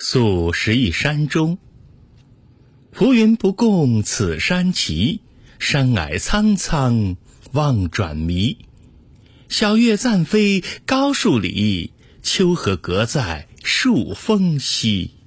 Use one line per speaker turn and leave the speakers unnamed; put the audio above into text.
宿石邑山中，浮云不共此山齐，山霭苍苍望转迷。小月暂飞高树里，秋荷隔在树峰西。